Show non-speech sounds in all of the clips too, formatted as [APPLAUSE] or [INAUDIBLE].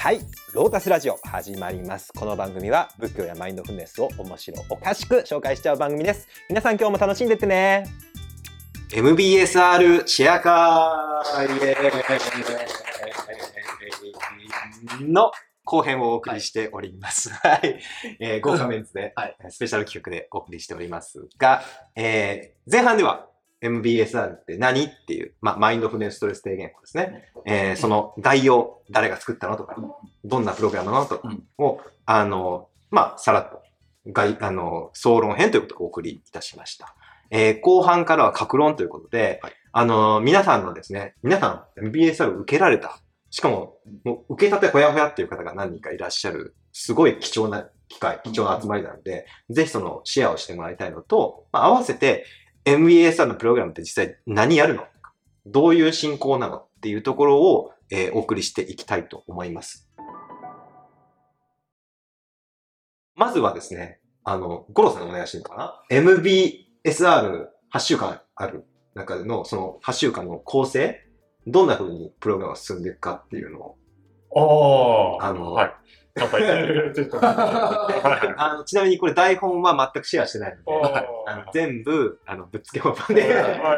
はい。ロータスラジオ始まります。この番組は仏教やマインドフルネスを面白おかしく紹介しちゃう番組です。皆さん今日も楽しんでってね。MBSR シェアカーの後編をお送りしております。はい。えー豪華メンツで、[LAUGHS] はい。スペシャル企画でお送りしておりますが、えー前半では MBSR って何？っていう、まあ、マインドフルネスストレス低減法ですね。えーその概要、誰が作ったの？とか、どんなプログラムなの？とかを、あの、まあ、さらっと、概あの、総論編ということをお送りいたしました。えー後半からは格論ということで、はい。あの、皆さんのですね、皆さん MBSR を受けられた。しかも、もう受けたてほやほやっていう方が何人かいらっしゃる、すごい貴重な機会、貴重な集まりなので、ぜひそのシェアをしてもらいたいのと、まあ、合わせて MBSR のプログラムって実際何やるの？どういう進行なの？っていうところを、えーお送りしていきたいと思います。まずはですね、あの、ゴロさんにお願いしていいのかな ?MBSR8 週間ある中での、その8週間の構成どんな風にプログラムが進んでいくかっていうのを。ああ、あのはい。[LAUGHS] あのちなみにこれ台本は全くシェアしてないので、あの全部、あの、ぶっつけ本番で、はい、は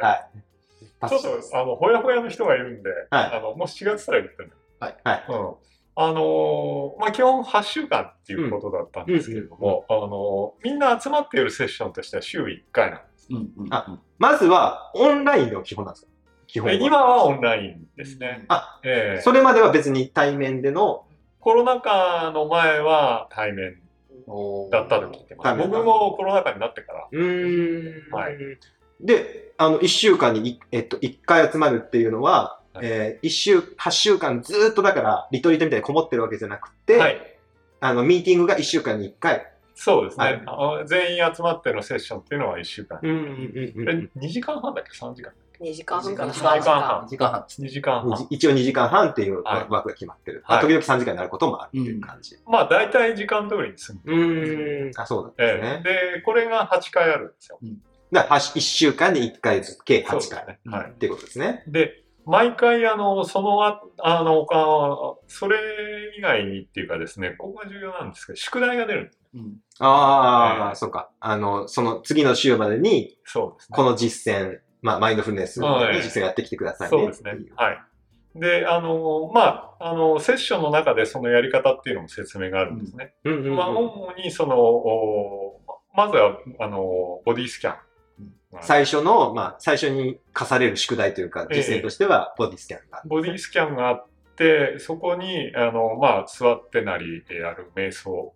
はい。[LAUGHS] い。ちょっと、あの、ほやほやの人がいるんで、はいあの、もし違ってたら言ってね。はい。うん。あのーまあ、基本8週間っていうことだったんですけれども、あのーみんな集まっているセッションとしては週1回なんです。うんうんあまずは、オンラインの基本なんですか？基本は。え今はオンラインですね。あ、ええそれまでは別に対面での、コロナ禍の前は対面だったと聞いてます。僕もコロナ禍になってから。うーん。はいで、あの、1週間にい、えっと、1回集まるっていうのは、はいえー、1週、8週間ずーっとだから、リトリートみたいにこもってるわけじゃなくて、はい。あの、ミーティングが1週間に1回。そうですはいね。あ全員集まってのセッションっていうのは1週間。うんうんうんえ2時間半だっけ ?3 時間2時間半から2 3時間時間半時間半です。2時間半。一応2時間半っていうはい枠が決まってる。はい時々3時間になることもあるっていう感じ。まあ大体時間通りに済む。うーん。あ、そうなんですえね。えで、これが8回あるんですよ。だから、1週間に1回ずつ、計8回ね。はい。っていうことですね。で、毎回、あの、そのあ、あの、あそれ以外にっていうかですね、ここが重要なんですけど、宿題が出るんです。うんああ、ええそうか。あの、その次の週までに、そうですね。この実践、まあ、マインドフルネスのはい実践をやってきてくださいね。そうですね。はい。で、あの、まあ、あの、セッションの中でそのやり方っていうのも説明があるんですね。うんうんうんまあ、主にその、おまずは、あの、ボディスキャン。最初の、まあ、最初に課される宿題というか、ええ実践としては、ボディスキャンがある。ボディスキャンがあって、そこに、あの、まあ、座ってなりでやる瞑想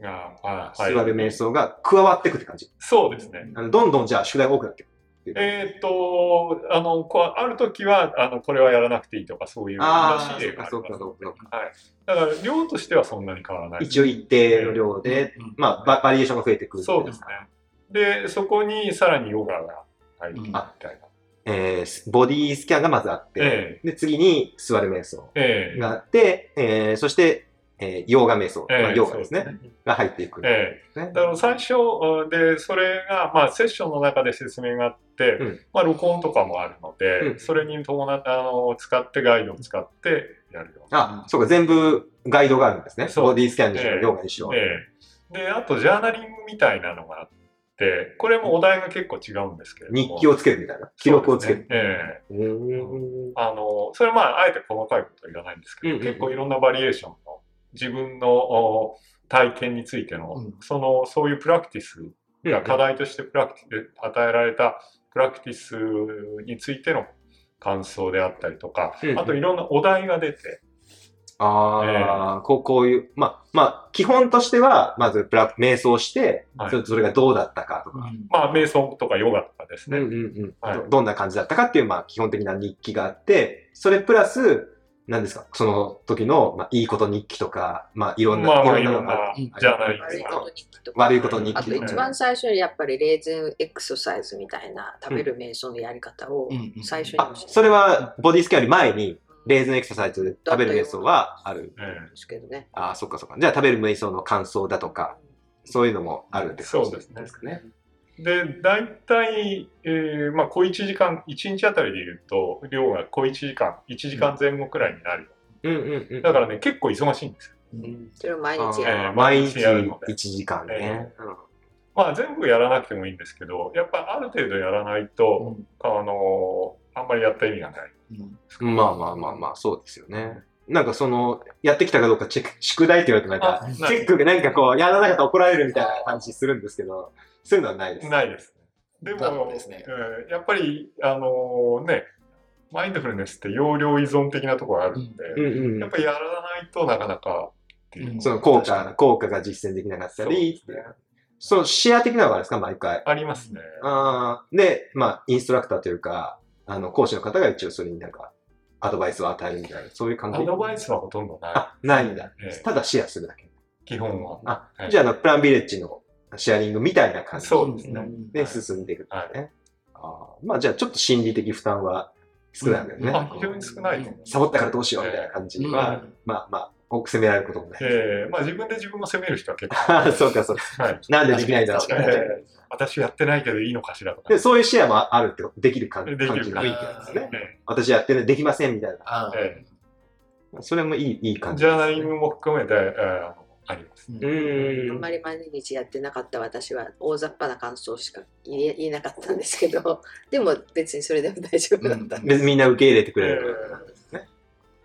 が、あ座る瞑想が加わっていくって感じ。そうですね。あのどんどんじゃあ宿題が多くなっていくっていう。えーっと、あの、こうある時は、あの、これはやらなくていいとか、そういうあらしい例がありそう。かそうかそうはい。だから、量としてはそんなに変わらない。一応一定の量で、うんまあ、ババリエーションが増えてくる。そうですね。で、そこにさらにヨガが入るみたいな。えーボディスキャンがまずあって、えで、次に座る瞑想があって、えーそして、えーヨガ瞑想、ええまあヨガですね、そうが入っていく、ええ。ねだから最初で、それが、まあ、セッションの中で説明があって、うん。まあ、録音とかもあるので、うん。それに伴って、あの、使って、ガイドを使ってやるようあ、そうか、全部ガイドがあるんですね。そう。ボディスキャンにしろ、ええ。ヨガにしろ。ええ。で、あと、ジャーナリングみたいなのがあって、これもお題が結構違うんですけれども。日記をつけるみたいな？記録をつける。えあの、それはまあ、あえて細かいことは言わないんですけど、うんうんうん。結構いろんなバリエーションの自分のお体験についての、うん。その、そういうプラクティスが課題としてプラクティス、与えられたプラクティスについての感想であったりとか、うんうんあといろんなお題が出て、ああ、こう、こういう、まあ、まあ、基本としては、まずプラ、瞑想して、はい。それそれがどうだったかとか、まあ、瞑想とかヨガとかですね。うんうんうん。はい。どどんな感じだったかっていう、まあ、基本的な日記があって、それプラス、何ですか？その時の、まあ、いいこと日記とか、まあ、いろんな、まあまあいろんないろんなうんジャーナリングが悪いこと日記とか。悪いこと日あと記とか。一番最初にやっぱりレーズンエクササイズみたいな食べる瞑想のやり方をうんうんあ最初に教えて、それは、ボディスキャンより前に、レーズンエクササイズで食べる瞑想はある。えですけどね。ああ、そっかそっか。じゃあ食べる瞑想の感想だとか、そういうのもあるって感じそうですねかね。えで、大体、えーまあ、小1時間、1日あたりで言うと、量が小1時間、1時間前後くらいになるようんうんうん。だからね、結構忙しいんですよ。うんそれを毎日やる。えー毎日やるので1時間ね。まあ全部やらなくてもいいんですけど、やっぱある程度やらないと、あのあんまりやった意味がない。うんまあまあまあまあ、そうですよね。なんかその、やってきたかどうかチェック、宿題って言われてなんか、あチェックがなんかこう、やらなかったら怒られるみたいな感じするんですけど、そういうのはないです。ないです。でも、どですねうんやっぱり、あのね、マインドフルネスって容量依存的なところがあるんで、うんうんやっぱりやらないとなかなかううんその効果、効果が実践できなかったり、そうですねそのシェア的なのがあるんですか、毎回？ありますね。あーで、まあ、インストラクターというか、あの、講師の方が一応それになんか、アドバイスを与えるみたいな、そういう感じアドバイスはほとんどない。あ、ないんだええ。ただシェアするだけ。基本は。あ、はいじゃあ、プランビレッジのシェアリングみたいな感じですね。で進んでいくんですね。あーまあ、じゃあ、ちょっと心理的負担は少ないわけですね。あ非常に少ないと思います。サボったからどうしようみたいな感じは、うんまあまあ、多く責められることもない。ええまあ自分で自分を責める人は結構。[LAUGHS] そうか、そうか。はい。なんでできないんだろうええ私やってないけどいいのかしらとか。で、そういうシェアもあるってこと、できる感できるか感じがいいってことですね。え私やってる、できませんみたいな。あーええそれもいい、いい感じジです、ャーナリングも含めて、ええあります。うあーん。んまり毎日やってなかった私は大雑把な感想しか言え言えなかったんですけど、でも別にそれでも大丈夫だったんで別にみんな受け入れてくれえる。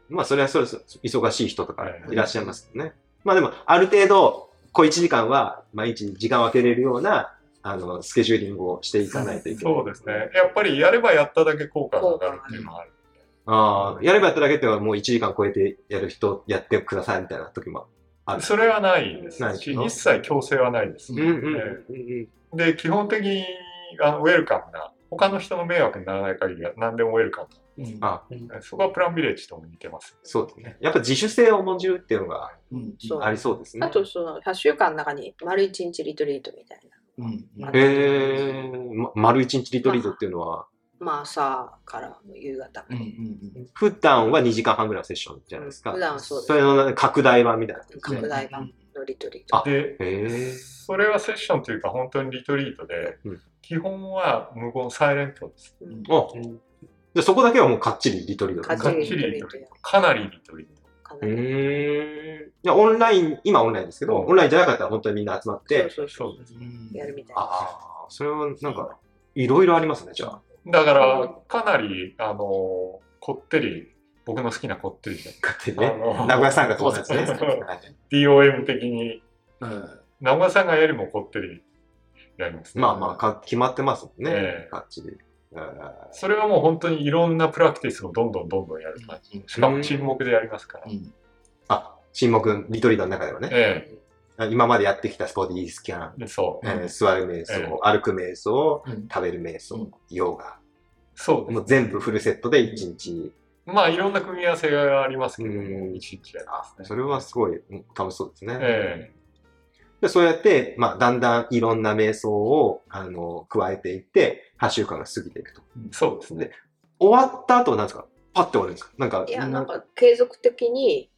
まあ、それはそれ忙しい人とかいらっしゃいますけどね。まあでも、ある程度、小1時間は毎日時間を空けれるような、あの、スケジューリングをしていかないといえけない。そうですね。やっぱりやればやっただけ効果が上がるっていうのがある。ああ、やればやっただけっていうのはもう1時間超えてやる人、やってくださいみたいな時もある。それはないですないし、一切強制はないです。うんうんうんええで、基本的にあのウェルカムな、他の人の迷惑にならない限りは何でもウェルカムうんあな。そこはプランビレッジとも似てます。そうですね。やっぱ自主性を重んじるっていうのがありそうですねあ。とその8週間の中に丸1日リトリートみたいうんな。へえ、ま、丸一日リトリートっていうのは、まあ朝から夕方うんうん普段は2時間半ぐらいのセッションじゃないですか。普段はそうですそれの拡大版みたいな。拡大版のリトリート。あで。それはセッションというか本当にリトリートで、うん基本は無言サイレントです。うんあ、でそこだけはもうかっちりリトリートかっちりリトリートやかなりリトリート。うん。いや、オンライン、今オンラインですけど、うんオンラインじゃなかったら本当にみんな集まって、そうそうそうやるみたいな。ああ、それはなんか、いろいろありますね、じゃあ。だから、かなり、あの、こってり、僕の好きなこってりで、勝手にね。あの名古屋さんがそうですね。DOM 的に、うん名古屋さんがよりもこってりやりますね。まあまあか、決まってますもんねええ。かっちり。えーそれはもう本当にいろんなプラクティスをどんどんどんどんやる感じ。しかも沈黙でやりますから。うんあ、沈黙、リトリートの中ではね。え今までやってきたスポディスキャン、えそう。えー座る瞑想、ええ歩く瞑想、うん食べる瞑想、うんヨガ。そうもう全部フルセットで1日。まあいろんな組み合わせがありますけども、うん一日やりあますね。それはすごいうん楽しそうですね。えでそうやって、まあ、だんだんいろんな瞑想を、あの、加えていって、8週間が過ぎていくと。えそうですね。終わった後は何ですか？パッて終わるんですか？なんか、いや、なんか継続的に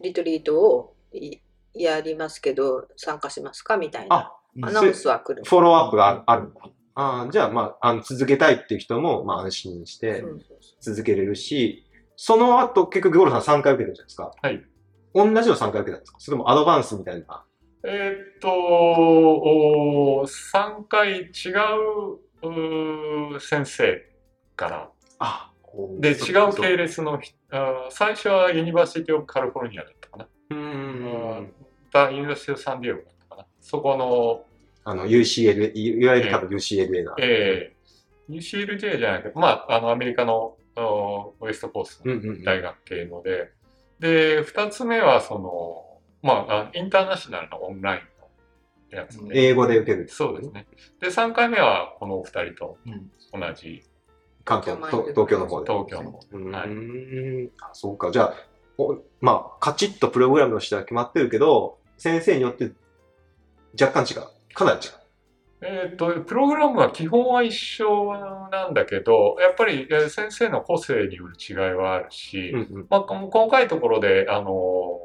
リトリートをいやりますけど、参加しますか？みたいなあ、アナウンスは来る。フォローアップがあるんだ。あーじゃあ、まあ、あの続けたいっていう人も、まあ、安心して続けれるし、その後、結局、ゴロさん3回受けてるじゃないですか。はい。同じの3回受けたんですか？それともアドバンスみたいな。えーっと、お3回違ううー先生から、あ、で、違う系系列の人あー最初はユニバーシティ・オブ・カリフォルニアだったかな。うーん。だ University of San Diego だったかな。そこの、あの、UCL、いいわゆる多分 UCLA な。えー、UCLJ じゃないけど、まあ、あの、アメリカのお West Coast のうんうんうん。大学系ので、で、二つ目は、その、まあ、あインターナショナルのオンラインのやつで、英語で受ける。そうですね。で、3回目はこのお二人とうん同じ関東、と東京の方で。東京の方うーん、はいあそうか。じゃあ、おまあ、カチッとプログラムとしては決まってるけど、先生によって若干違う。かなり違う。えっ、と、プログラムは基本は一緒なんだけど、やっぱりえー先生の個性による違いはあるし、うんうんまあ、この細かいところで、あの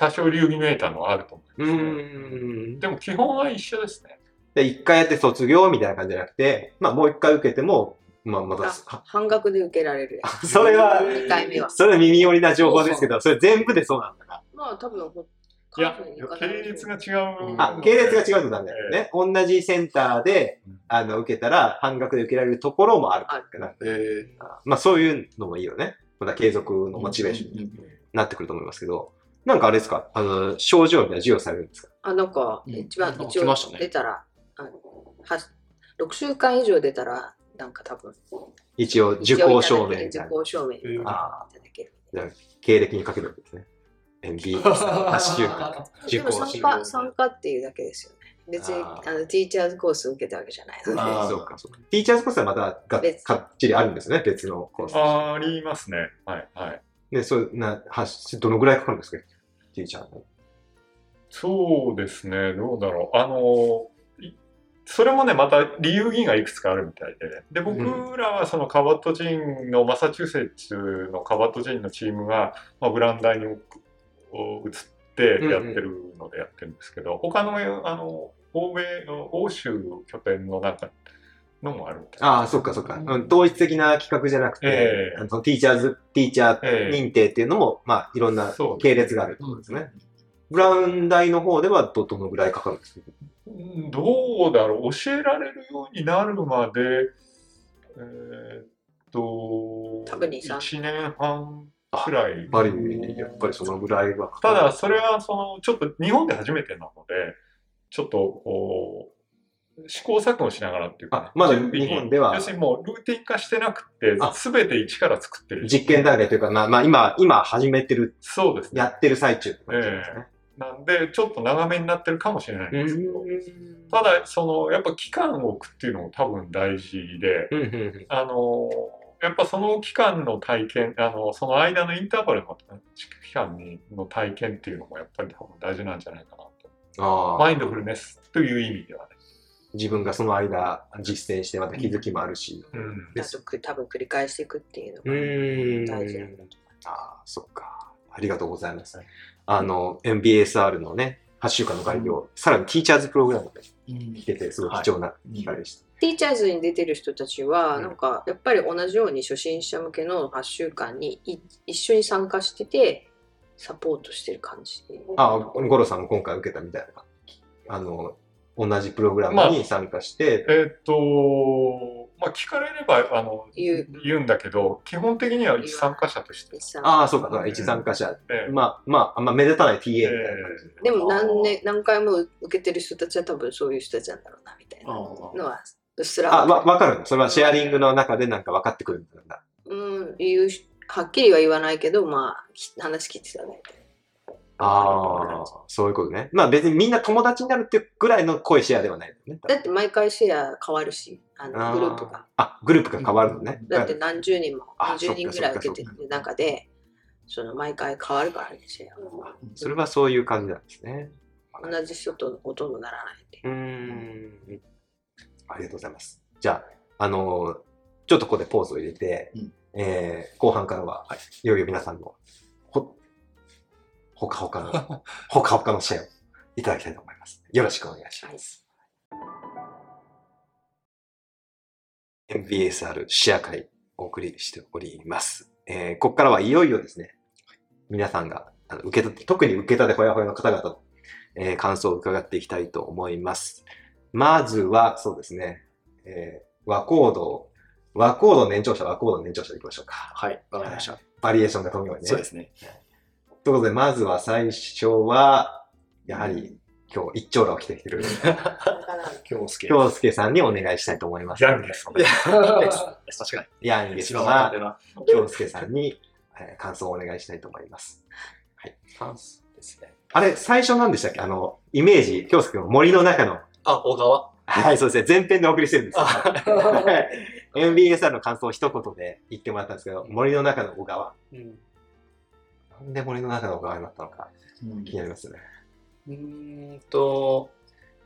多少流儀めいたのはあると思ういますね。ーん。でも基本は一緒ですね。で、一回やって卒業みたいな感じじゃなくて、まあ、もう一回受けてもまあ、また、あ半額で受けられる。[LAUGHS] それは2回目は。それは耳寄りな情報ですけど、それ全部でそうなんだな。まあ多分ほ、いや系列が違う。あ、系列が違うとダメだよね。同じセンターでうん、あの、受けたら半額で受けられるところもあるから。えまあ、そういうのもいいよね。また継続のモチベーションになってくると思いますけど、なんかあれですか？あの、症状みたいな授与されるんですか？あ、なんか、うん一番、あ一応出たら、あのは6週間以上出たら、なんか多分、一応、受講証明み受。講証明いただあける。経歴にかけるわけですね。MB、[LAUGHS] 8週間。受でも講証明。参加、参加っていうだけですよね。別にあのティーチャーズコース受けたわけじゃないので。そうか、そうか。ティーチャーズコースはまたが別かっちりあるんですよね、別のコース。ありますね。はい、はい。で、そう、な、はどのぐらいかかるんですか？ティーチャーの。そうですね、どうだろう。あの、いそれもね、また理由議がいくつかあるみたいで。で、僕らはそのカバットジンの、マサチューセッツのカバットジンのチームが、まあ、ブランダーに移ってやってるのでやってるんですけど、他の、あの、欧米、欧州拠点のなんか、のもあるみたいああ、そっかそっか。うん統一的な企画じゃなくて、ええあのティーチャーズ、ティーチャーええ認定っていうのも、まあ、いろんな系列があるってことですね。ブラウン大の方ではど、どのぐらいかかるんですか？うんどうだろう教えられるようになるまで、えーっと、多分2 3 1年半くらい。やっぱり、やっぱりそのぐらいはかかる。ただ、それは、その、ちょっと日本で初めてなので、ちょっと、こう、試行錯誤しながらっていうか、あまだ日本では要するにもうルーティン化してなくてあ、すべて一から作ってる。実験段階というか、まあ、まあ、今、今始めてる、そうですね。やってる最中って感じですね。なんで、ちょっっと長めになってるかもしれないんですけど、うただ、その、やっぱ期間を置くっていうのも多分大事で、あの、やっぱその期間の体験、あの、その間のインターバルの期間にの体験っていうのもやっぱり多分大事なんじゃないかなと。ああマインドフルネスという意味ではね。自分がその間実践してまた気づきもあるし。うん。多分繰り返していくっていうのうが大事なんだと思いああ、そっか。ありがとうございます。あの、MBSR のね、8週間の概要、さらにティーチャーズプログラムで聞けて、すごい貴重な機会でした。ティーチャーズに出てる人たちは、うんなんかやっぱり同じように初心者向けの8週間にい一緒に参加しててサポートしてる感じああ、ゴロさんも今回受けたみたいな。あの、同じプログラムに参加して、えーっと、まあ、聞かれれば、あの、言う。言うんだけど、基本的には一参加者として。ああ、そうか、一参加者。ええ。まあ、まあ、あんま目立たない TA みたいな感じ。でも何,、ね、何回も受けてる人たちは多分そういう人たちなんだろうなみたいな。のはうっすら。あ、わ、わかるの。それはシェアリングの中でなんか分かってくるんだ。うん言うしはっきりは言わないけどまあひ話聞いてたねああ、そういうことね。まあ別にみんな友達になるっていうぐらいの濃いシェアではないのね。だって毎回シェア変わるしああのグループがあ、グループが変わるのね。だって何十人もあ20人ぐらい受けてる中でその毎回変わるからねシェアそれはそういう感じなんですね。同じ人とほとんどならないってうーん。ありがとうございます。じゃあ、あのーちょっとここでポーズを入れて、うんえー後半からは、いよいよ皆さんのほ、ほかほかの、ほかほかのシェアをいただきたいと思います。よろしくお願いします。MBSR シェア会お送りしております。えーここからはいよいよですね、皆さんがあの受けた、特に受けたてほやほやの方々の、えー感想を伺っていきたいと思います。まずは、そうですね、えー和コード、和コード年長者、和コード年長者でいきましょうか。はい、わかりました。バリエーションが富むようにね。そうですね。ということで、まずは最初は、やはり、今日一丁羅を着てきてる、[LAUGHS] 京介。京介さんにお願いしたいと思います。ギャンゲストいや確かに。ヤンゲスは。京介さんに、えー感想をお願いしたいと思います。チャンスですね。あれ、最初何でしたっけ？あの、イメージ、京介の森の中の、あ、小川？はい、そうですね、前編でお送りしてるんですけどあ MBSR の感想を一言で言ってもらったんですけど、森の中の小川。うんなんで森の中の小川になったのか気になりますね。うーんと、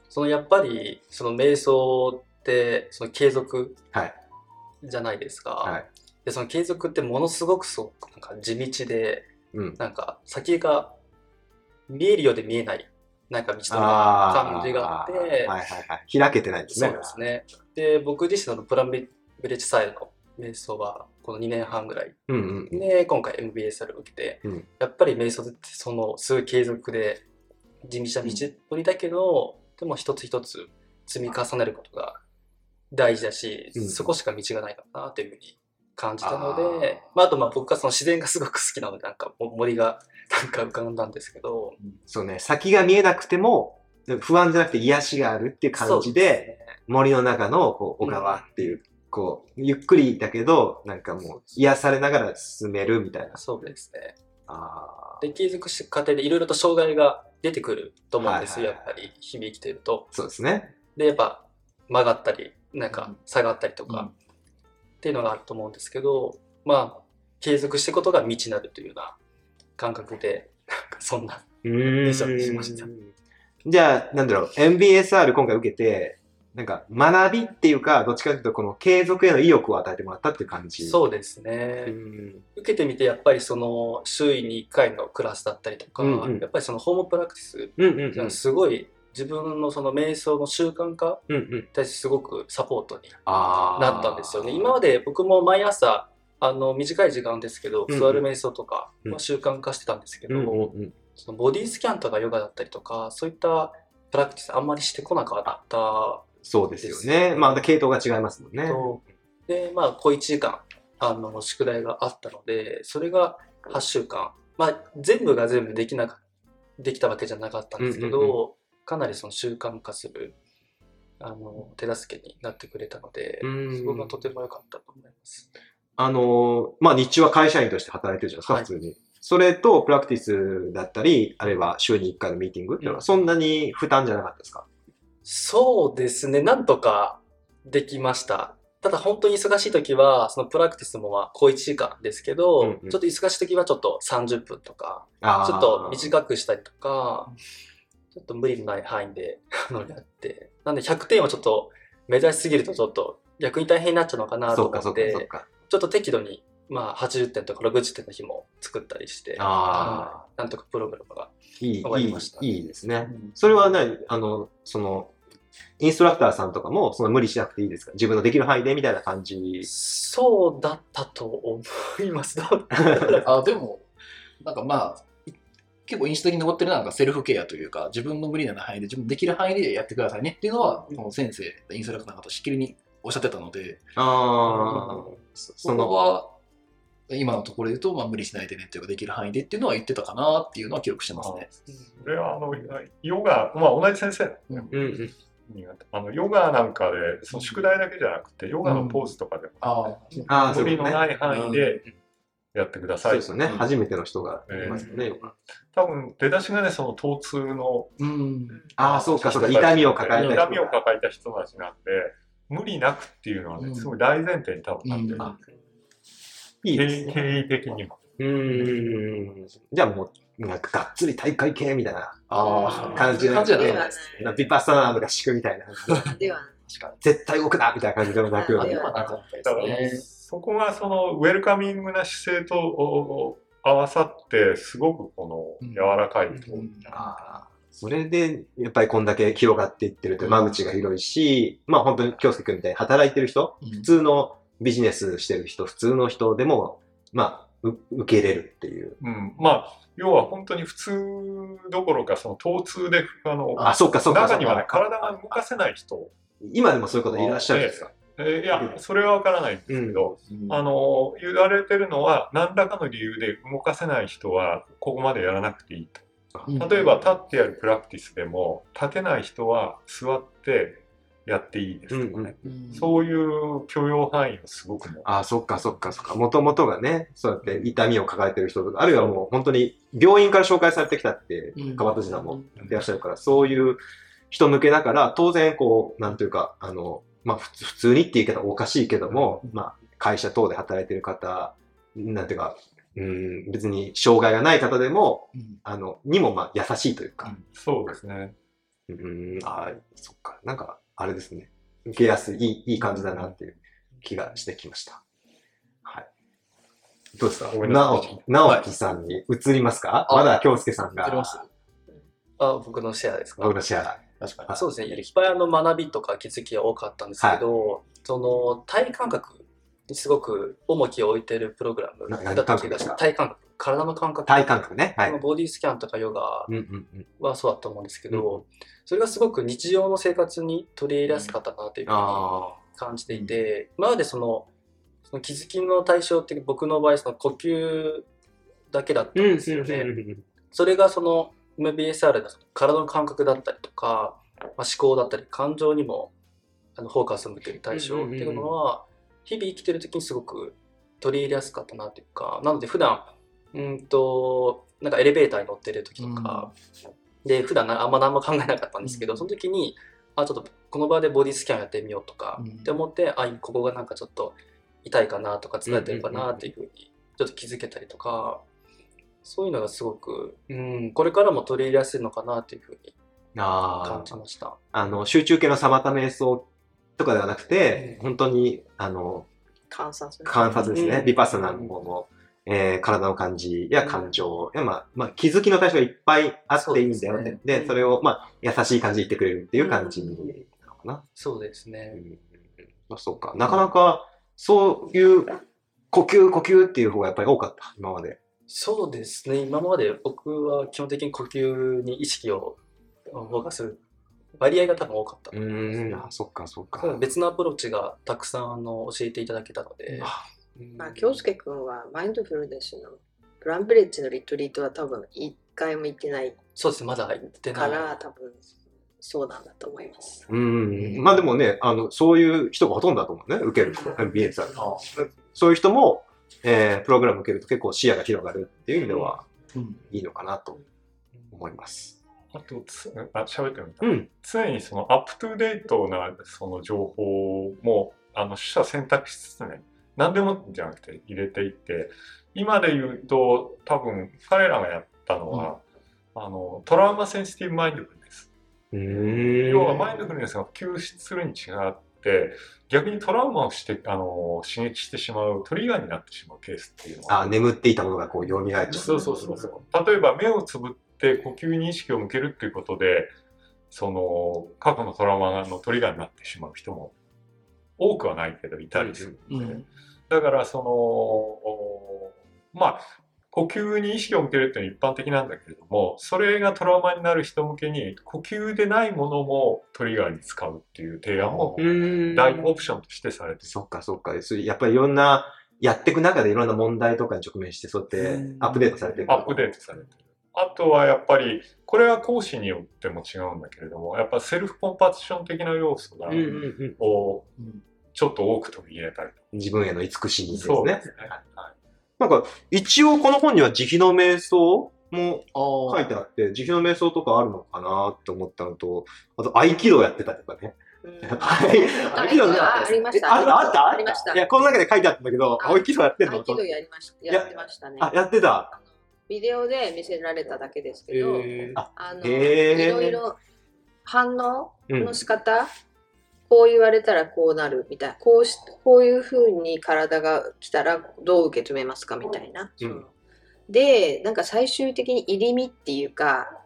そのやっぱり、その瞑想って、その継続はい。じゃないですか。はい。で、その継続ってものすごくそう、なんか地道で、うん。なんか先が見えるようで見えない、なんか道のあー感じがあって、はいはいはい。開けてないですね。そうですね。で、僕自身のプランビヴィレッジサイドの瞑想はこの2年半ぐらい。うんうん。で今回 MBSR を受けて、うん。やっぱり瞑想ってそのすごい継続で地道な道のりだけど、でも一つ一つ積み重ねることが大事だし、うん。そこしか道がないのかなというふうに感じたのでまあ、あとまあ僕はその自然がすごく好きなのでなんかも森が [LAUGHS] なんか浮かんだんですけどそうね、先が見えなくても、不安じゃなくて癒しがあるっていう感じで、森の中のこう小川っていう、こう、ゆっくりだけど、なんかもう癒されながら進めるみたいな。そうですね。ああ、で継続して過程でいろいろと障害が出てくると思うんですよ、はいはいはい。やっぱり日々生きてると。そうですね。でやっぱ曲がったりなんか下がったりとか、うん。っていうのがあると思うんですけどまあ継続していくことが道になるというような感覚でなんかそんなうーししました。じゃあ、なんだろう、MBSR 今回受けて、なんか学びっていうか、どっちかというとこの継続への意欲を与えてもらったっていう感じ。そうですね、うん受けてみてやっぱりその週に1回のクラスだったりとか、うんうんやっぱりそのホームプラクティス。すごい自分のその瞑想の習慣化。に対してすごくサポートに。なったんですよね。今まで僕も毎朝あの短い時間ですけど、座る瞑想とかうんは習慣化してたんですけど。そのボディスキャンとかヨガだったりとかそういったプラクティスあんまりしてこなかったそうですよね。まあ、系統が違いますもんね。と、でまあ小1時間あの宿題があったのでそれが8週間、まあ、全部が全部できなかできたわけじゃなかったんですけど、うんうんかなりその習慣化するあの手助けになってくれたので、うんそこがとても良かったと思います。あのーまあ、日中は会社員として働いてるじゃないですか、はい普通に。それと、プラクティスだったり、あるいは週に1回のミーティングっていうのは、そんなに負担じゃなかったですか？そうですね、なんとかできました。ただ本当に忙しい時は、そのプラクティスもまあ小1時間ですけど、うんうんちょっと忙しい時はちょっと30分とか、ちょっと短くしたりとか、ちょっと無理のない範囲で [LAUGHS] やって、なんで100点をちょっと目指しすぎるとちょっと逆に大変になっちゃうのかなと思って。ちょっと適度にまあ80点とか60点の日も作ったりして、ああ、なんとかプログラムが。いい、いいわかりました、いいですね。それはね、あの、その、インストラクターさんとかも、その無理しなくていいですか？自分のできる範囲でみたいな感じ。そうだったと思います。[LAUGHS] あでも、なんかまあ、い結構印象的に残ってるのはなんかセルフケアというか、自分の無理な範囲で、自分できる範囲でやってくださいねっていうのは、この先生、インストラクターの方、しきりにおっしゃってたので、ああ、そそこの、は、今のところで言うと、まあ、無理しないでねっていうか、できる範囲でっていうのは言ってたかなっていうのは記録してますね。これはあのヨガ、まあ、同じ先生うんうんうん。あのヨガなんかでその宿題だけじゃなくてヨガのポーズとかでも、ああ。あ、無理のない範囲でうん。やってください、そうですよね。うん。初めての人がいますよね。多分出だしがねその疼痛のうん。ああ、そうか、そうか。痛みを抱えた人痛みを抱えた人たちなんで無理なくっていうのはね、うん。すごい大前提に多分なってる、うん。あいいですね。経経緯的にも。うーん。じゃあもう、なんかがっつり大会系みたいなああ、感じ感じじゃでないですね。ビパッサナーの合宿みたいな。絶対動くなみたいな感じでもなく。に。ではなかっただから、ですね。そこがそのウェルカミングな姿勢と合わさってすごくこの柔らかいと、あーそれで、やっぱりこんだけ広がっていってると、間口が広いし、まあ本当に京介君みたいに働いてる人、うん普通のビジネスしてる人、普通の人でも、まあ、う受け入れるっていう。うん、まあ要は本当に普通どころかその疼痛であのあ、そうか、そうか。中にはね体が動かせない人、今でもそういう方いらっしゃるんですかえーいやそれはわからないんですけど、うんあの言われてるのは何らかの理由で動かせない人はここまでやらなくていいと。うん例えば立ってやるプラクティスでも立てない人は座ってやっていいですとかね、うんそういう許容範囲をすごくもあ、そっか、そっか、そっか。もともとがね、そうやって痛みを抱えてる人とか、あるいはもう本当に病院から紹介されてきたってうん、川戸さんもいらっしゃるから、そういう人向けだから、当然こう、なんていうか、あの、まあ普通普通にって言い方はおかしいけども、うん。まあ会社等で働いてる方、なんていうか、うん、別に障害がない方でも、うん。あの、にもまあ優しいというか、そうですね。うん、あーそっか、なんか、あれですね。受けやすい、いいいい感じだなっていう気がしてきました。はい。どうですか？なさい直樹、直樹さんに移りますか、あまだ京介さんやりますが、あ僕のシェアですか？僕のシェア。確かに。そうですね。いっぱいあの学びとか気づきが多かったんですけど、その体感覚にすごく重きを置いてるプログラムだった気がし感覚ですか？体感覚。体の感覚。体感覚ね。はい。ボディスキャンとかヨガうんうんうん。はそうだと思うんですけど、それがすごく日常の生活に取り入れやすかったなというふうにあ感じていて、今までそのその気づきの対象って僕の場合その呼吸だけだったんですよね。それがその MBSR の体の感覚だったりとか、まあ、思考だったり感情にもあのフォーカスを向ける対象っていうのは日々生きてる時にすごく取り入れやすかったなというかなので普段うんとなんかエレベーターに乗ってる時とか、で普段なあんま何も考えなかったんですけど、うん。その時にあちょっとこの場でボディスキャンやってみようとか、うん。って思ってあここがなんかちょっと痛いかなとか疲れてるかなっていうふうにちょっと気づけたりとか。そういうのがすごく、うん、これからも取り入れやすいのかなっていうふうにあ感じました。あの、集中系のサマタ瞑想とかではなくて、本当に、あの、観察。観察ですね。うん。ビパッサナの方の、えー体の感じや感情、やまあ、まあ、気づきの対象がいっぱいあっていいんだよって。ですねで、それを、まあ、優しい感じで言ってくれるっていう感じなのかな。そうですね。うんあそうか。なかなか、そういう、呼吸、呼吸っていう方がやっぱり多かった、今まで。そうですね。今まで僕は基本的に呼吸に意識をフォーカスする割合が多分多かったと思いますね。あ、そっか、そっか。別のアプローチがたくさんあの教えていただけたので、うんまあ、京介君はマインドフルネスのプランブリッジのリトリートは多分一回も行ってないそうですね、まだ行ってない。から多分そうなんだと思います。うん。まあでもね、あの、そういう人がほとんどだと思うね、受ける人。MBS は。あそういう人も、えープログラム受けると結構視野が広がるっていう意味ではうんいいのかなと思います。あとつ、あ、喋ってみた。うん。常にその up to date なその情報も、あの、取捨選択しつつね、何でもじゃなくて入れていって、今で言うと、多分彼らがやったのは、あの、 trauma sensitive mindfulness。要はマインドフルネスが普及するに従って、逆にトラウマをして、あの、刺激してしまうトリガーになってしまうケースっていうのはあ、眠っていたものがこう蘇っちゃう。そうそうそうそう。例えば目をつぶって呼吸に意識を向けるっていうことで、その過去のトラウマのトリガーになってしまう人も多くはないけどいたりするので、うんだからその、おまあ、呼吸に意識を向けるっていうのは一般的なんだけれども、それがトラウマになる人向けに呼吸でないものもトリガーに使うっていう提案もうん大オプションとしてされてる。そっかそっか。やっぱりいろんな、やっていく中でいろんな問題とかに直面して、そうやってアップデートされてる。アップデートされてる。あとはやっぱり、これは講師によっても違うんだけれども、やっぱセルフコンパッション的な要素が、ちょっと多く取り入れたりと自分への慈しみですねそうです。ね。はいなんか、一応この本には慈悲の瞑想もあ書いてあって、慈悲の瞑想とかあるのかなって思ったのと、あと合気道やってたとかね。うんはい。[LAUGHS] 合気道ねあありましたえああった？ありましたいや、この中で書いてあったんだけど、あ合気道やってんの？合気道やりました。やってましたね。あ、やってた。ビデオで見せられただけですけど、えああのへーいろいろ反応？うんの仕方、こう言われたらこうなるみたいな、こうしこういうふうに体が来たらどう受け止めますかみたいな。うんで、なんか最終的に入り身っていうか、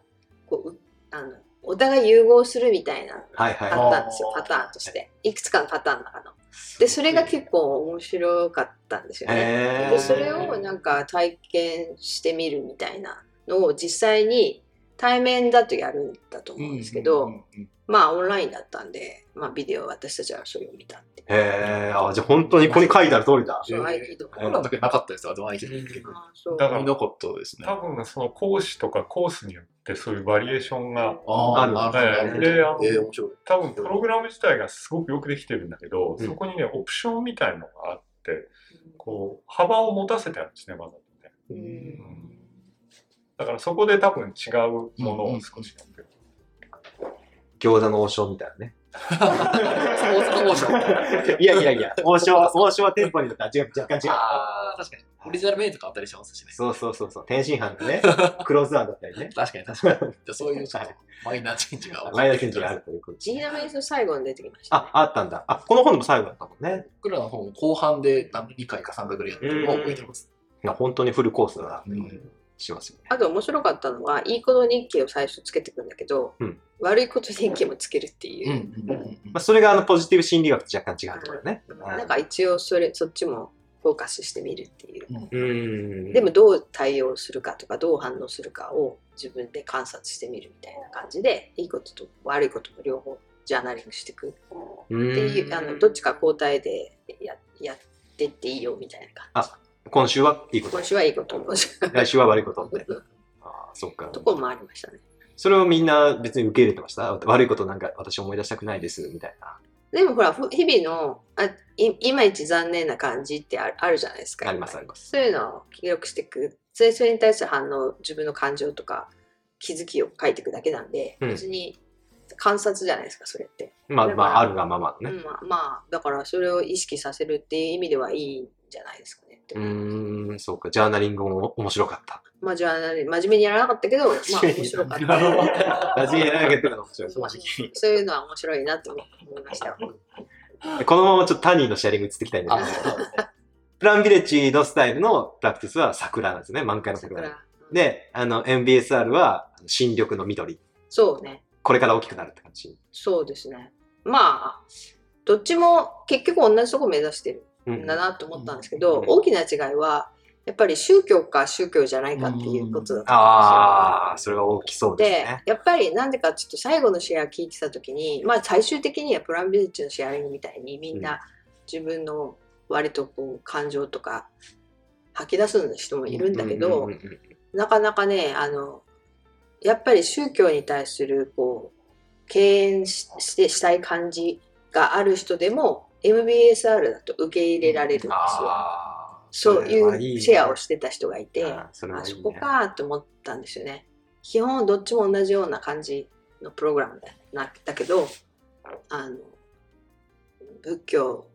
こううあのお互い融合するみたいなはいはい。あったんですよ、パターンとして。いくつかのパターンの中の。で、それが結構面白かったんですよね。へーでそれをなんか体験してみるみたいなのを実際に対面だとやるんだと思うんですけど、うんうんうんまあオンラインだったんで、まあビデオ私たちはそれを見たって。へえ、あ、じゃあ本当にここに書いてある通りだ。そう合気道コロナの時なかったですよ、でも合気道結構。あそうだから見なかったですね。多分その講師とかコースによってそういうバリエーションが、ああるなるほど。であのえー面白い。多分プログラム自体がすごくよくできてるんだけど、うんそこにね、オプションみたいのがあって、こう、幅を持たせてあるんですね、わざとね。ううんんだからそこで多分違うものを少しやってる。餃子の王将みたいなね。王将。いやいやいや、王将、[LAUGHS] 王将は店舗によっては違う、若干違う。ああ、確かに。オリジナルメニューとかあったりしますしね。そうそうそうそう。天津飯がね、[LAUGHS] クローズアンだったりね。確かに確かに。じゃあそういうちょっとマイナーチェンジが。マイナーチェンジがあるということです地味な瞑想最後に出てきました、あ、あったんだ。あ、この本でも最後だったもんね。僕らの方も後半で2回か3回ぐらいやってるのを置いてます。いや本当にフルコースだな。うんしますよね。あと面白かったのは、いいこと日記を最初つけてくんだけど、うん悪いこと日記もつけるってうんいう。うんうんうんまあ、それがあのポジティブ心理学と若干違うところだね。なんか一応それ、そっちもフォーカスしてみるっていう。うん。でもどう対応するかとかどう反応するかを自分で観察してみるみたいな感じでいいことと悪いことも両方ジャーナリングしていくってうんいうあのどっちか交代でややってっていいよみたいな感じ今週はいいこと今。週はいいこと来週は悪いこと。ああ、そっか。とこもありましたねそれをみんな別に受け入れてました？悪いことなんか私思い出したくないです、みたいな。でもほらふ日々のあいいまいち残念な感じってあるあるじゃないですかありますあります。そういうのを記録していくそれそれに対する反応自分の感情とか気づきを書いていくだけなんで、うん別に観察じゃないですかそれってまあまあ、あるがままのね。うん、まあ、まあ、だからそれを意識させるっていう意味ではいいんじゃないですかね。うーん、そうか。ジャーナリングも面白かった。まあ、じゃあ、真面目にやらなかったけど、まあ、面白かった。ラジエラーゲットが面白い。まあそういうのは面白いなと思いましたよ。このままちょっとタニーのシェアリング移っていきたいんだあけど、プランビレッジのスタイルのプラクティスは桜なんですね。満開の桜。桜。で、あの、MBSR は新緑の緑。そうね。これから大きくなるって感じ。そうですね。まあ、どっちも結局同じとこ目指してるうだなと思ったんですけど、大きな違いは、やっぱり宗教か宗教じゃないかっていうことだと思うんですよ。ああ、それは大きそうですで。やっぱりなんでかちょっと最後のシェア聞いてた時にまあ最終的にはプランビレッジのシェアリングみたいにみんな自分の割とこう感情とか吐き出す人もいるんだけど、なかなかねあのやっぱり宗教に対するこう敬遠してしたい感じがある人でも MBSR だと受け入れられるんですよ。そういうシェアをしてた人がいて。あーそこかと思ったんですよね。基本どっちも同じような感じのプログラムだなだけどあの仏教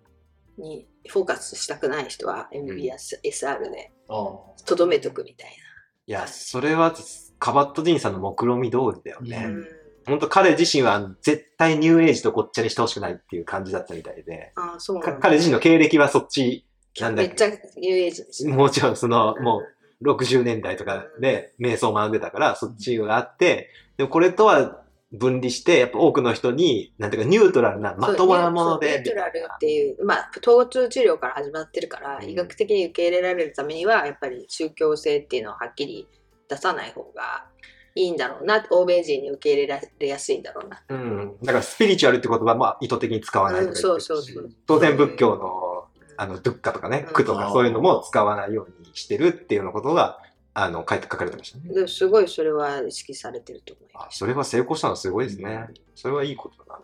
にフォーカスしたくない人は MBSR であとどめとくみたいいや、それはカバットジンさんの目論見通りだよな。ね。うん本当彼自身は絶対ニューエイジとごっちゃにしてほしくないっていう感じだったみたいで、あそう彼自身の経歴はそっちなんだめっちゃニューエイジ。ですよ。もちろんその、[LAUGHS] もう60年代とかで瞑想を学んでたから、そっちがあって、でもこれとは分離して、やっぱ多くの人に、なんていうかニュートラルなまともなもので、ニュートラルっていう、まあ、疼痛治療から始まってるから、うん。医学的に受け入れられるためには、やっぱり宗教性っていうのをはっきり出さない方がいいんだろうな、欧米人に受け入れられやすいんだろうな。うん。だからスピリチュアルって言葉も意図的に使わないうんそうそうそう当然仏教の、あの、ドゥッカとかね、うん苦とかそういうのも使わないようにしてるっていうようなことが、あの、書いて書かれてましたね。ですごいそれは意識されてると思います。あそれは成功したのはすごいですね。それはいいことだな。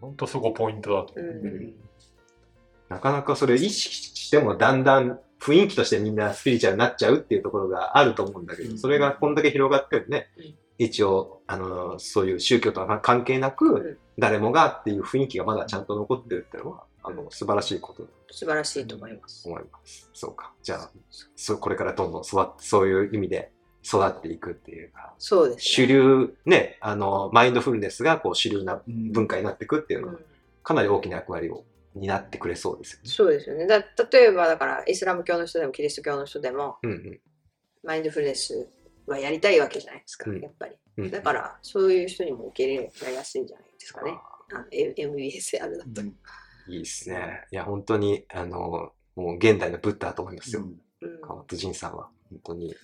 本当そこポイントだとう。んなかなかそれ意識してもだんだん雰囲気としてみんなスピリチュアルになっちゃうっていうところがあると思うんだけど、うん。それがこんだけ広がってるね。うん。一応、あの、そういう宗教とは関係なうん。く、誰もがっていう雰囲気がまだちゃんと残ってるっていうのは、あの、素晴らしいこと素晴らしいと思います。思います。そうか。じゃあ、そうこれからどんどん育そういう意味で育っていくっていうか、そうです、主流、ね、あの、マインドフルネスがこう主流なうん。文化になっていくっていうのは、うん。かなり大きな役割を担ってくれそうですよね。そうですよね。だ例えばだからイスラム教の人でもキリスト教の人でもうんうんマインドフルネスはやりたいわけじゃないですか、うんやっぱり。うん。だからそういう人にも受け入れられやすいんじゃないですかね。あの MBSR だと。いいですね。いや、本当に、あの、もう現代のブッダだと思いますよ。うんカワットジンさんは。本当に。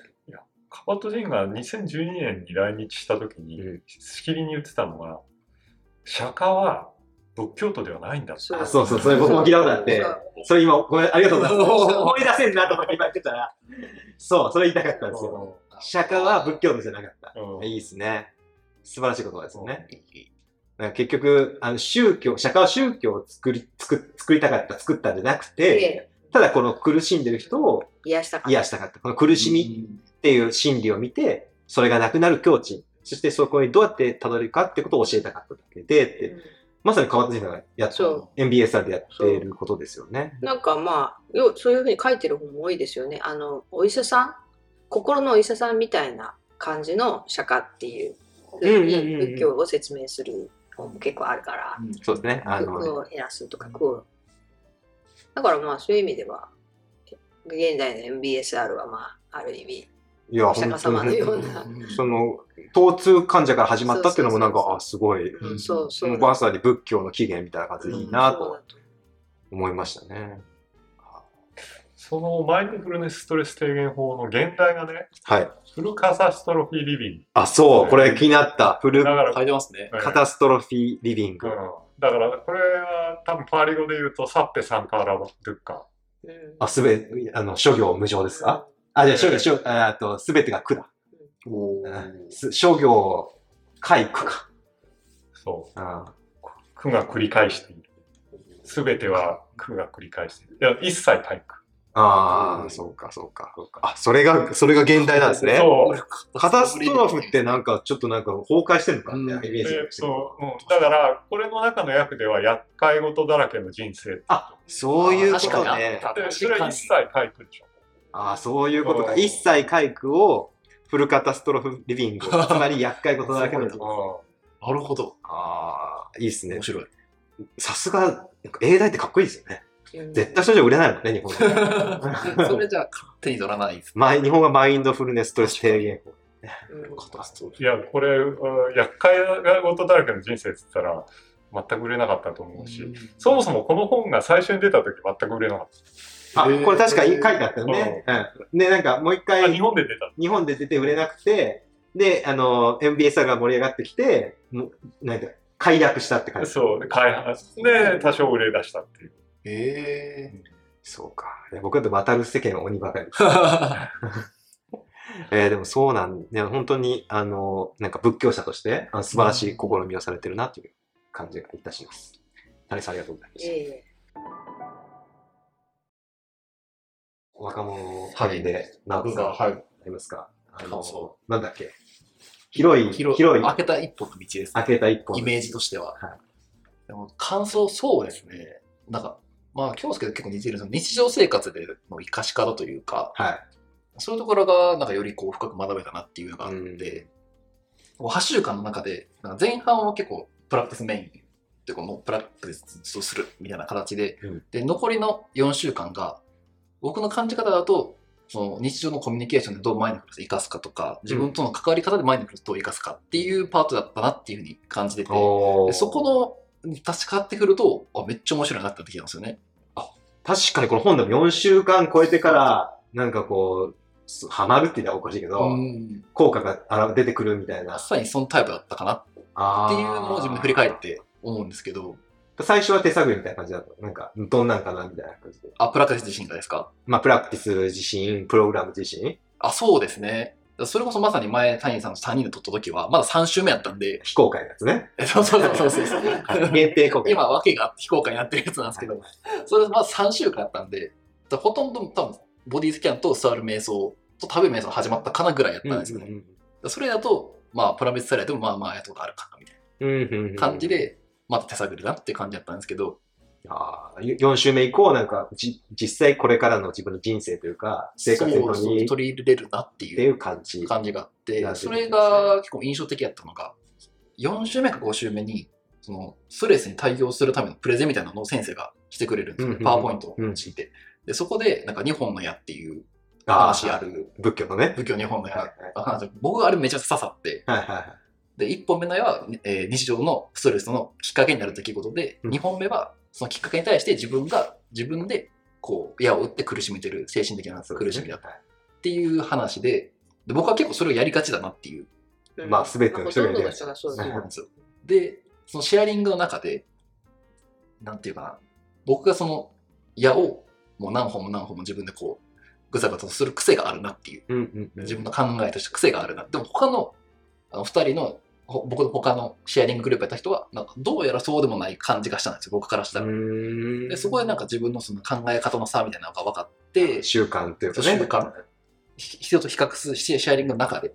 カバットジンが2012年に来日した時に、うんしきりに言ってたのが、釈迦は仏教徒ではないんだって。そうあそうそうそれ僕も聞いたことあってそれ今、ごめん、ありがとうございます。思い出せんなと思って今言ってたら、そう、それ言いたかったんですよ。釈迦は仏教徒じゃなかった。うんいいですね。素晴らしい言葉ですよね。結局、あの宗教、釈迦は宗教を作り、作作りたかった、作ったんじゃなくて、でただこの苦しんでる人を癒したかった。癒したかった。この苦しみっていう心理を見て、それがなくなる境地、そしてそこにどうやってたどりかってことを教えたかっただけで、ってうんまさに川田先生がやっそ MBSR でやっていることですよね。なんかまあよそういうふうに書いてる本も多いですよね。あのお医者さん心のお医者さんみたいな感じの釈迦っていうふううんうんうんにうん仏教を説明する本も結構あるから、そうですね。あ苦の、を減らすとか苦をだからまあそういう意味では現代の MBSR はまあある意味いや、お釈迦様のような、その、疼痛患者から始まったっていうのもなんか、あ、すごい、うん、そうそうまさに仏教の起源みたいな感じでいいなと思いましたね。そのマインドフルネスストレス低減法の現代がね、はい。フルカタストロフィーリビング。あ、そう、これ気になった。フルだから、書いてますね。カタストロフィーリビング。うん、だからこれは多分パーリ語で言うとサッペサンカーラドゥッカ。うんあ、すべ、あの、諸行無常ですか？あ、じゃあ、諸行、諸ああと、すべてが苦だ。おうんす諸行、皆苦か。そう。あ苦が繰り返している。すべては苦が繰り返している。いや、一切体苦。あー、そうか、そうか、そうか。あ、それが、それが現代なんですね。そう。カタストロフってなんか、ちょっとなんか崩壊してるのかみたいなうんイメージそう、うん。だから、これの中の訳では、厄介事だらけの人生。あ、そういうことね。あったで、それは一切体苦でしょ。ああ、そういうことか。うん一切回復をフルカタストロフリビング。[LAUGHS] つまり厄介事だらけのなるほど。ああ、いいっすね面。白い。さすが、英大ってかっこいいですよね。うん絶対それじゃ売れないもんね、日本で。[LAUGHS] それじゃあ勝手に取らないです。マイ日本はマインドフルネスストレス低減法。いや、これ、うん厄介事だらけの人生って言ったら、全く売れなかったと思うし、そもそもこの本が最初に出た時全く売れなかっあ、これ確かに書いてあったよね。うん。で、なんかもう一回日本で出た。日本で出て売れなくて、で、あの、MBSR が盛り上がってきて、もうなんか、快楽したって感じ。そう、で開発で多少売れ出したっていう。へえ。そうか。いや僕だって渡る世間は鬼ばかりです。[LAUGHS] えーでもそうなん、ね、本当に、あの、なんか仏教者として、あの素晴らしい試みをされてるなという感じがいたします。谷さんありがとうございました。いえいえ若者旅で、直僕が、はい。りますか？あのなんだっけ？広い、広広い、開けた一歩の道です、開けた一本。イメージとしては。はいでも感想、そうですね。なんか、まあ、京介と結構似てる日常生活での生かし方というか、はい。そういうところが、なんかよりこう深く学べたなっていうのがあって、こう8週間の中で、なんか前半は結構プラクティスメインでこのプラクティスをするみたいな形で、うんで、残りの4週間が、僕の感じ方だと、その日常のコミュニケーションでどうマインドフルネスを生かすかとか、自分との関わり方でマインドフルネスをどう生かすかっていうパートだったなっていうふうに感じてて、でそこのに立ち返ってくると、あ、めっちゃ面白いなってなってきたんですよね。確かにこの本でも4週間超えてから、なんかこう、すハマるって言ったらおかしいけど、うん。効果があら出てくるみたいな。まさにそのタイプだったかなっていうのを自分で振り返って思うんですけど、最初は手探りみたいな感じだった。なんか、どんなんかなみたいな感じで。あ、プラクティス自身がですか？まあ、プラクティス自身、プログラム自身、あ、そうですね。それこそまさに前、谷さんと3人で撮った時は、まだ3週目やったんで、非公開のやつね。[LAUGHS] えそうそうそうそうそう。[LAUGHS] 限定公開。今、訳があって非公開になってるやつなんですけど、それまず3週間やったんで、だほとんど多分、ボディスキャンと座る瞑想と食べる瞑想が始まったかなぐらいやったんですよね。それだと、まあ、プラベスサラでもまあまあやとかあるかなみたいな感じ。で、また手探りだって感じだったんですけど、あー4週目以降、なんか、じ、実際これからの自分の人生というか、生活にっ取り入れれるなってていいうう感じ。感じがあってそれが結構印象的だったのが、4週目か5週目に、そのストレスに対応するためのプレゼンみたいなのを先生がしてくれるんですよ、うんうんうんパワーポイントを用いて。で、そこで、なんか日本の矢っていう話ある、仏教のね。仏教日本のはい矢。僕があれめちゃくちゃ刺さって、はいはいはい。で、1本目の矢は、えー日常のストレスのきっかけになる出来事で、うん。2本目はそのきっかけに対して自分が自分でこう矢を打って苦しめてる精神的な苦しみだった。っていう話でで僕は結構それをやりがちだなっていう。うん。まあ全ての人がやりがち。そうなんですよ。で、そのシェアリングの中で、なんていうかな、僕がその矢をもう何本も何本も自分でこう、ぐざぐざとする癖があるなっていう。自分の考えとして癖があるな。でも他のあの二人の、ほ僕の他のシェアリンググループやった人は、なんかどうやらそうでもない感じがしたんですよ、僕からしたら。うんでそこでなんか自分のその考え方の差みたいなのが分かって、習慣というかね。習慣ひ人と比較するシェアリングの中で。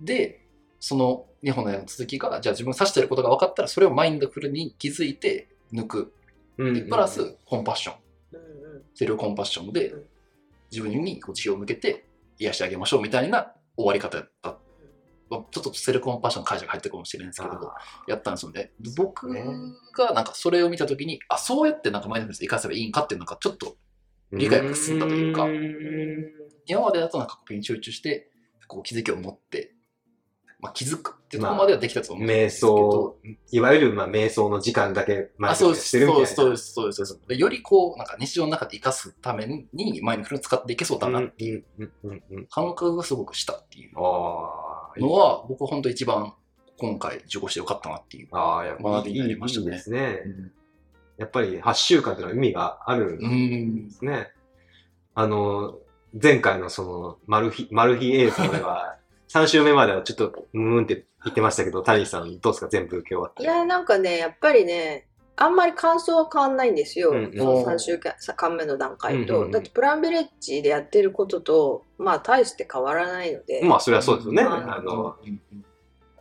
で、その日本の矢の続きが、じゃあ自分が指してることが分かったら、それをマインドフルに気づいて抜く。うんうんでプラス、コンパッション。うんうんセルフコンパッションでうん、自分にこう自を向けて癒してあげましょうみたいな終わり方やった。まあちょっとセルフコンパッションの解釈入ってるかもしれないんですけど、あやったんですよね。で僕ね。がなんかそれを見たときに、あ、そうやってなんかマインドフルネス活かせばいいんかっていうのがちょっとー理解が進んだというかん今までだとなんかコピーに集中して、こう気づきを持って、まあ、気づくっていうところまではできたと思うんで瞑すけど、想、いわゆるまあ瞑想の時間だけマイあ、ンドフルネスしてるみたいな。そうです、そうです、そうです。でよりこう、なんか日常の中で活かすために、マインドフルネス使っていけそうだなっていう。感覚がすごくしたっていう。ああ、のは、僕本当一番今回受講してよかったなっていう。ああ、やっぱ学びいいになりましたねいいですね。やっぱり8週間っていうのは意味があるんうでん。すね。あの、前回のその、マル秘、マル秘映像では、[LAUGHS] 3週目まではちょっと、うーんって言ってましたけど、谷さんどうですか？全部受け終わって。いや、なんかね、やっぱりね、あんまり感想は変わんないんですよ。うんうんその3週間目の段階と。うんうんうんだって、プランビレッジでやってることと、まあ、大して変わらないので、まあ、それはそうですよね。うんあの、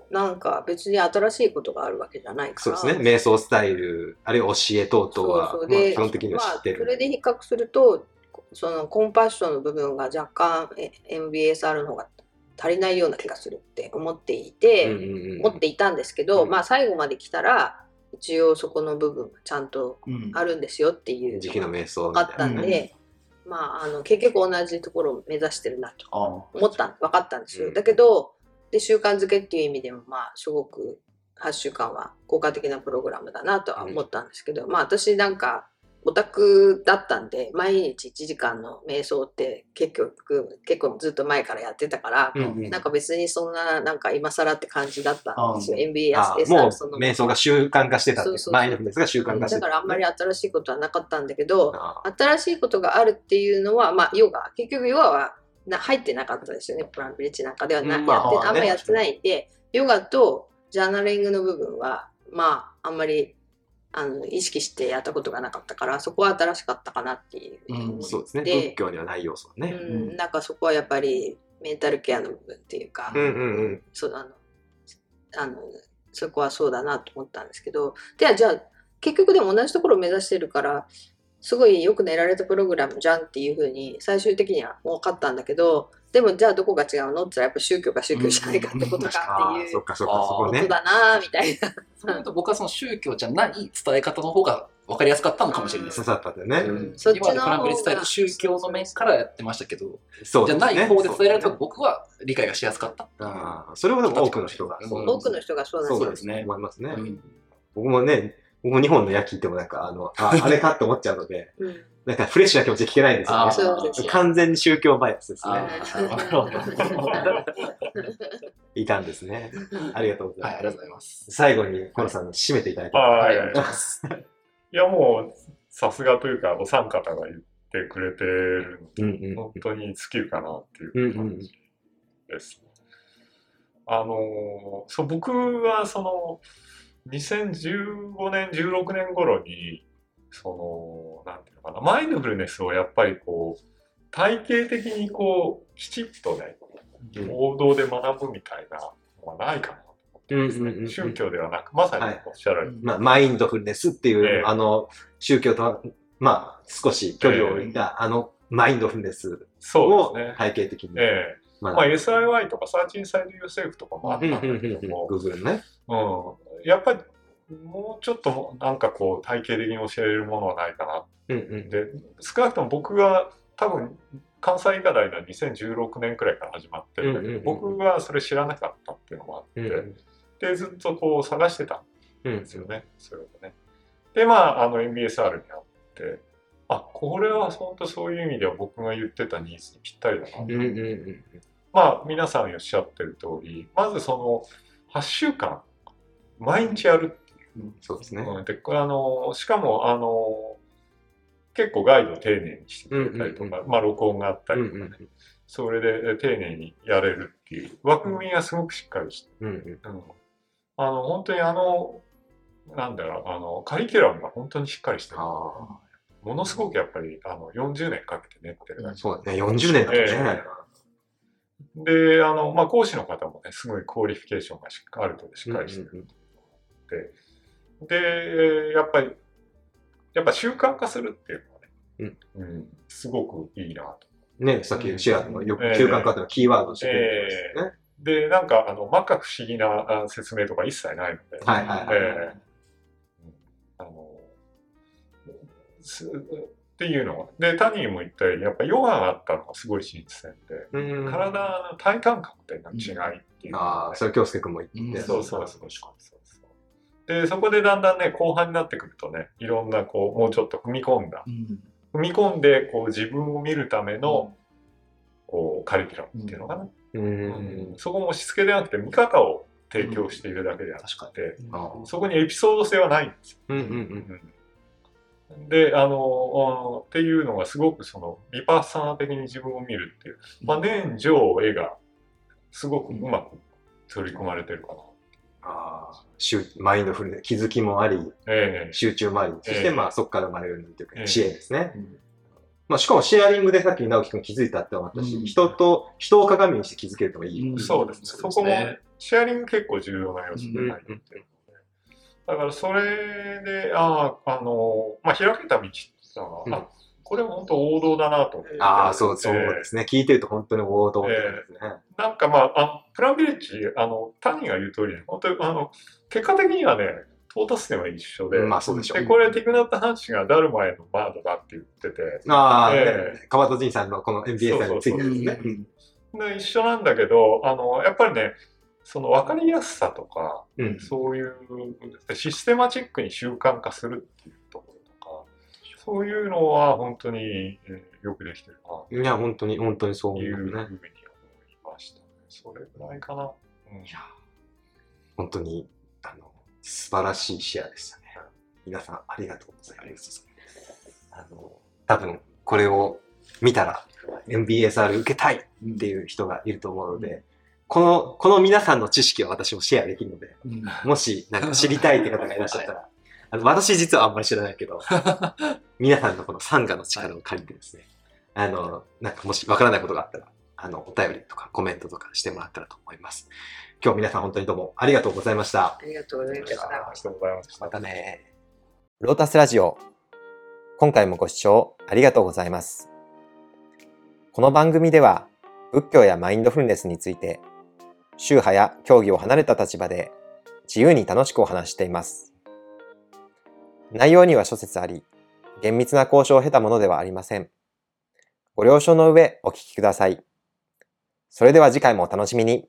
なんか別に新しいことがあるわけじゃないから。そうですね。瞑想スタイル、あるいは教え等々は、まあそうそうで基本的には知ってる。まあ、それで比較するとそのコンパッションの部分が若干え MBSR の方が足りないような気がするって思っていて、うんうんうん思っていたんですけど、うんまあ最後まで来たら一応そこの部分がちゃんとうん。あるんですよっていう時期の瞑想みあった。んで、まああの結局同じところを目指してるなとあ思った分かったんですよ、うん。だけどで習慣づけっていう意味でもまあすごく8週間は効果的なプログラムだなとは思ったんですけど、まあ私なんかオタクだったんで毎日1時間の瞑想って結局結構ずっと前からやってたから、うんうん。なんか別にそんななんか今更って感じだったんですよ。あ MBS あもう SR その。瞑想が習慣化してたってそうそうそうマインドフルネスが習慣化してた。だからあんまり新しいことはなかったんだけど、あ新しいことがあるっていうのは、まあ、ヨガ結局ヨガはな入ってなかったですよね。プランビレッジなんかではな、うんまあやってあんまやってないんでヨガとジャーナリングの部分はまああんまりあの意識してやったことがなかったからそこは新しかったかなっていう、うんそうですね。で仏教にはない要素はね。うん、なんかそこはやっぱりメンタルケアの部分っていうか、うんうんうん。そうあのあのそこはそうだなと思ったんですけどではじゃあ結局でも同じところを目指してるからすごいよく練られたプログラムじゃんっていうふうに最終的には分かったんだけどでもじゃあどこが違うのって言ったらやっぱ宗教が宗教じゃないかってことああ、かっていうそっかそっか、そこね。だなみたいな。そういうと僕はその宗教じゃない伝え方の方が分かりやすかったのかもしれないです刺。さったんだよね。うんそっちの方が今までプランビレスタイル宗教の面からやってましたけど、そうねじゃない方で伝えられた方が僕は理解がしやすかった。ああそれほども多くの人が。うんそう多くの人がそうなんですね思いますね。うん僕もね、僕も日本の焼きってもなんか、あの、あ [LAUGHS] あれかって思っちゃうので、うんなんかフレッシュな気持ちで聞けないんですよね。そうですよ完全に宗教バイアスですあね。[LAUGHS] いたんですね。ありがとうござはいい、ます。ありがとうございます。最後に、コロさん締めていただいて。はい。お願いします。いや、もう、さすがというか、お三方が言ってくれてるうんので、本当に尽きるかなってうんいう感じです。あのーそう、僕はその、2015年、16年頃に、その、なんていうのかな、マインドフルネスをやっぱりこう、体系的にこう、きちっとね、王道で学ぶみたいなのはないかなと思ってますね。うんうんうんうん。宗教ではなく、まさにおっしゃられてまあ、マインドフルネスっていう、ええ。あの、宗教とは、まあ、少し距離を置いた、あの、マインドフルネスを。体系的に。ええ。ままあ、SIY とかサーチインサイドユーセーフとかもあったんだけども、ね。うん、やっぱりもうちょっとなんかこう体系的に教えれるものはないかな。うんうん。で少なくとも僕が多分関西医科大の2016年くらいから始まってうんうんうん僕はそれ知らなかったっていうのもあって、うんでずっとこう探してたうんんですよね、それをね。でまああの MBSR にあってあこれは本当そういう意味では僕が言ってたニーズにぴったりだな、うんうんうんまあ皆さんおっしゃってる通りまずその8週間毎日やるそうですね。うん、であのしかもあの結構ガイドを丁寧にしてくれたりとか、まあ録音があったうんりとかね、うんそれで丁寧にやれるっていう。枠組みがすごくしっかりして、うんあの本当にあのなんだろうあのカリキュラムが本当にしっかりしてる。あものすごくやっぱりあの40年かけて練ってるあ、そうだね。40年だえね。であの、まあ、講師の方もねすごい qualification がしっかりある程度しっかりしてるうんうんで、やっぱり、やっぱ習慣化するっていうのはね、うんすごくいいなと。ね、さっきシェアのよくええ習慣化っていうのはキーワードとして出てきましたよね。で、なんか、あの、摩訶不思議なあ説明とか一切ないので、はいはいはいええうんあの、っていうのが。で、タニーも言ったように、やっぱヨガがあったのがすごい新鮮で、うん体の体感覚って違いっていうね、ああ、それ京介君も言って。そうそうそうそうそう。で、そこでだんだんね、後半になってくるとね、いろんなこう、もうちょっと踏み込んだ、うん。踏み込んで、こう自分を見るための、こう、カリキュラムっていうのかな。うん。うん。そこも押し付けではなくて、見方を提供しているだけであって、あそこにエピソード性はないんですよ。うんうんうん。うん。で、あの、あのっていうのがすごくその、ビパッサナ的に自分を見るっていう、まあ、年上絵がすごくうまく取り込まれてるかな。ああ、集マインドフルネス、気づきもあり、ええ。集中もあり、そしてええまあそこから生まれるというか、ええ。支援ですね。うんまあしかもシェアリングでさっき直樹君気づいたって思ったし、うん。人と、人を鏡にして気づけるともいい。うん。そうですね。そこも、シェアリング結構重要な要素に入ってるので。だからそれで、ああ、あの、まあ、開けた道っていこれも本当王道だなと思って。ああ、そう、そうですね。聞いてると本当に王道ってことですね。なんかまあ、あプランビレッジ、あの、谷が言う通りね、本当に、あの、結果的にはね、到達点は一緒で、まあそうでしょうで、これ、ティクナッタ・ハンシがダルマへのバードだって言ってて、ああ、えね川戸仁さんのこの MBA さんについてですね。で一緒なんだけど、あの、やっぱりね、その分かりやすさとか、うん。そういうシステマチックに習慣化するっていうそういうのは本当にえーよくできてるな。いや、本当に、本当にそう思いううふうにね思。いましたね。それぐらいかな。うん本当に、あの、素晴らしいシェアでしたね。皆さん、ありがとうございます。あの、多分、これを見たら、MBSR 受けたいっていう人がいると思うので、この、この皆さんの知識を私もシェアできるので、うんもし、なんか知りたいって方がいらっしゃったら、私実はあんまり知らないけど、[LAUGHS] 皆さんのこのサンガの力を借りてですね、あの、なんかもしわからないことがあったら、あの、お便りとかコメントとかしてもらったらと思います。今日皆さん本当にどうもありがとうございました。ありがとうございました。ありがとうございましたま。たね。ロータスラジオ。今回もご視聴ありがとうございます。この番組では仏教やマインドフルネスについて宗派や教義を離れた立場で自由に楽しくお話ししています。内容には諸説あり、厳密な交渉を経たものではありません。ご了承の上お聞きください。それでは次回もお楽しみに。